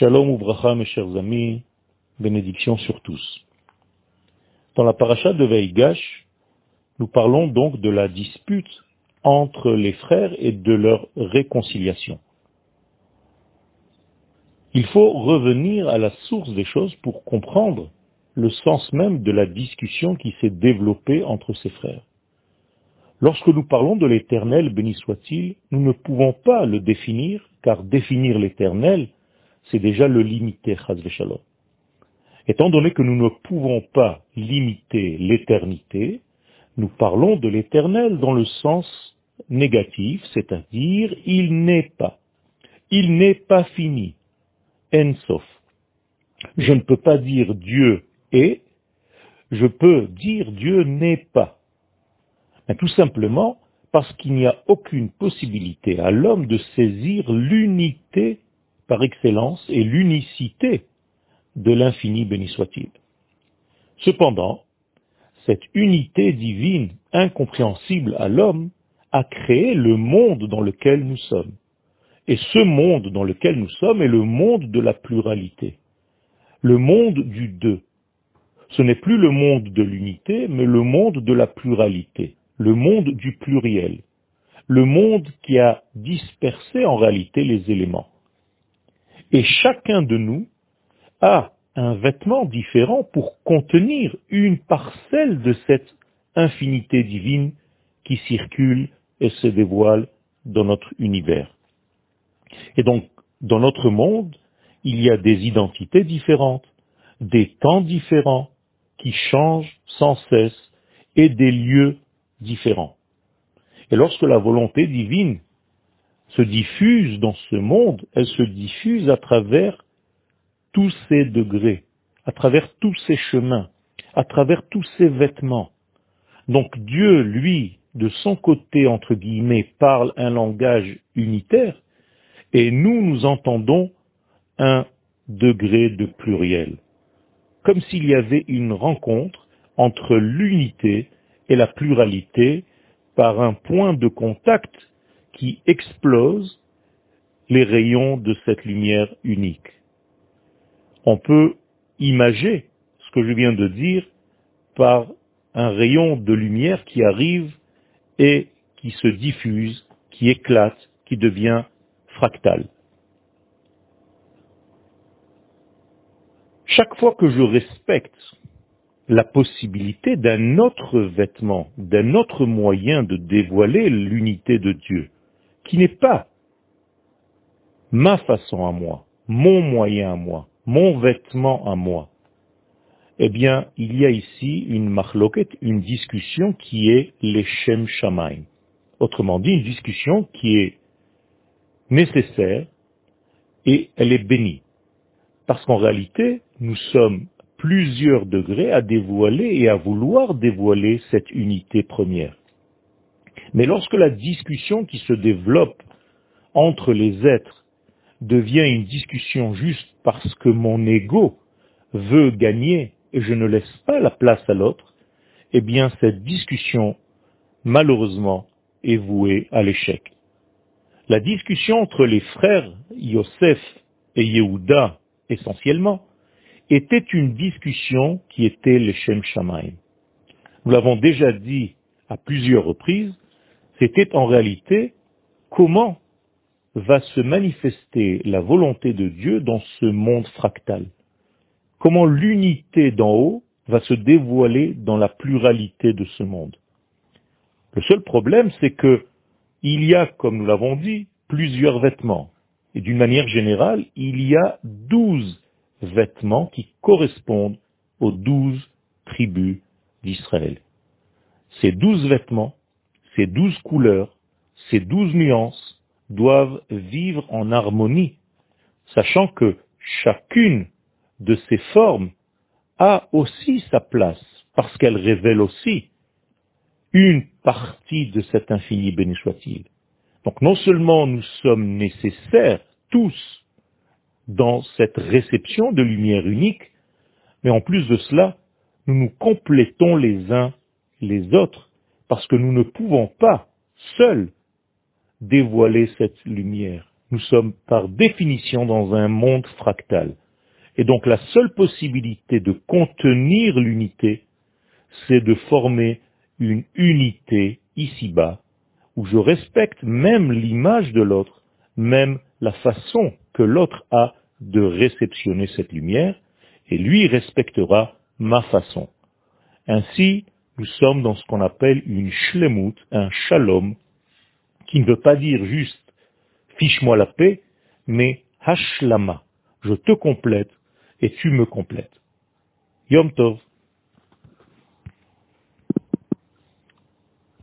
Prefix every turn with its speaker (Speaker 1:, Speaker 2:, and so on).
Speaker 1: Shalom Uvracha, mes chers amis, bénédiction sur tous. Dans la paracha de Veigash, nous parlons donc de la dispute entre les frères et de leur réconciliation. Il faut revenir à la source des choses pour comprendre le sens même de la discussion qui s'est développée entre ces frères. Lorsque nous parlons de l'éternel, béni soit-il, nous ne pouvons pas le définir, car définir l'éternel, c'est déjà le limiter. Étant donné que nous ne pouvons pas limiter l'éternité, nous parlons de l'éternel dans le sens négatif, c'est-à-dire il n'est pas. Il n'est pas fini. Ensof. Je ne peux pas dire Dieu est, je peux dire Dieu n'est pas. Tout simplement parce qu'il n'y a aucune possibilité à l'homme de saisir l'unité par excellence et l'unicité de l'infini béni soit-il. Cependant, cette unité divine incompréhensible à l'homme a créé le monde dans lequel nous sommes. Et ce monde dans lequel nous sommes est le monde de la pluralité, le monde du deux. Ce n'est plus le monde de l'unité, mais le monde de la pluralité, le monde du pluriel, le monde qui a dispersé en réalité les éléments. Et chacun de nous a un vêtement différent pour contenir une parcelle de cette infinité divine qui circule et se dévoile dans notre univers. Et donc, dans notre monde, il y a des identités différentes, des temps différents qui changent sans cesse et des lieux différents. Et lorsque la volonté divine se diffuse dans ce monde, elle se diffuse à travers tous ces degrés, à travers tous ces chemins, à travers tous ces vêtements. Donc Dieu, lui, de son côté, entre guillemets, parle un langage unitaire, et nous, nous entendons un degré de pluriel. Comme s'il y avait une rencontre entre l'unité et la pluralité par un point de contact qui explose les rayons de cette lumière unique. On peut imager ce que je viens de dire par un rayon de lumière qui arrive et qui se diffuse, qui éclate, qui devient fractal. Chaque fois que je respecte la possibilité d'un autre vêtement, d'un autre moyen de dévoiler l'unité de Dieu, qui n'est pas ma façon à moi, mon moyen à moi, mon vêtement à moi, eh bien, il y a ici une marloquette, une discussion qui est l'Echem Shamaim. Autrement dit, une discussion qui est nécessaire et elle est bénie. Parce qu'en réalité, nous sommes plusieurs degrés à dévoiler et à vouloir dévoiler cette unité première. Mais lorsque la discussion qui se développe entre les êtres devient une discussion juste parce que mon ego veut gagner et je ne laisse pas la place à l'autre, eh bien cette discussion, malheureusement, est vouée à l'échec. La discussion entre les frères Yosef et Yehuda, essentiellement, était une discussion qui était le Shem Shamaim. Nous l'avons déjà dit à plusieurs reprises, c'était en réalité comment va se manifester la volonté de Dieu dans ce monde fractal. Comment l'unité d'en haut va se dévoiler dans la pluralité de ce monde. Le seul problème, c'est que il y a, comme nous l'avons dit, plusieurs vêtements. Et d'une manière générale, il y a douze vêtements qui correspondent aux douze tribus d'Israël. Ces douze vêtements ces douze couleurs, ces douze nuances doivent vivre en harmonie, sachant que chacune de ces formes a aussi sa place, parce qu'elle révèle aussi une partie de cet infini béni. Donc non seulement nous sommes nécessaires tous dans cette réception de lumière unique, mais en plus de cela, nous nous complétons les uns les autres parce que nous ne pouvons pas seuls dévoiler cette lumière. nous sommes par définition dans un monde fractal. Et donc la seule possibilité de contenir l'unité, c'est de former une unité ici-bas, où je respecte même l'image de l'autre, même la façon que l'autre a de réceptionner cette lumière, et lui respectera ma façon. Ainsi, nous sommes dans ce qu'on appelle une shlemut, un shalom, qui ne veut pas dire juste fiche-moi la paix, mais hashlama, je te complète et tu me complètes. Yom Tov.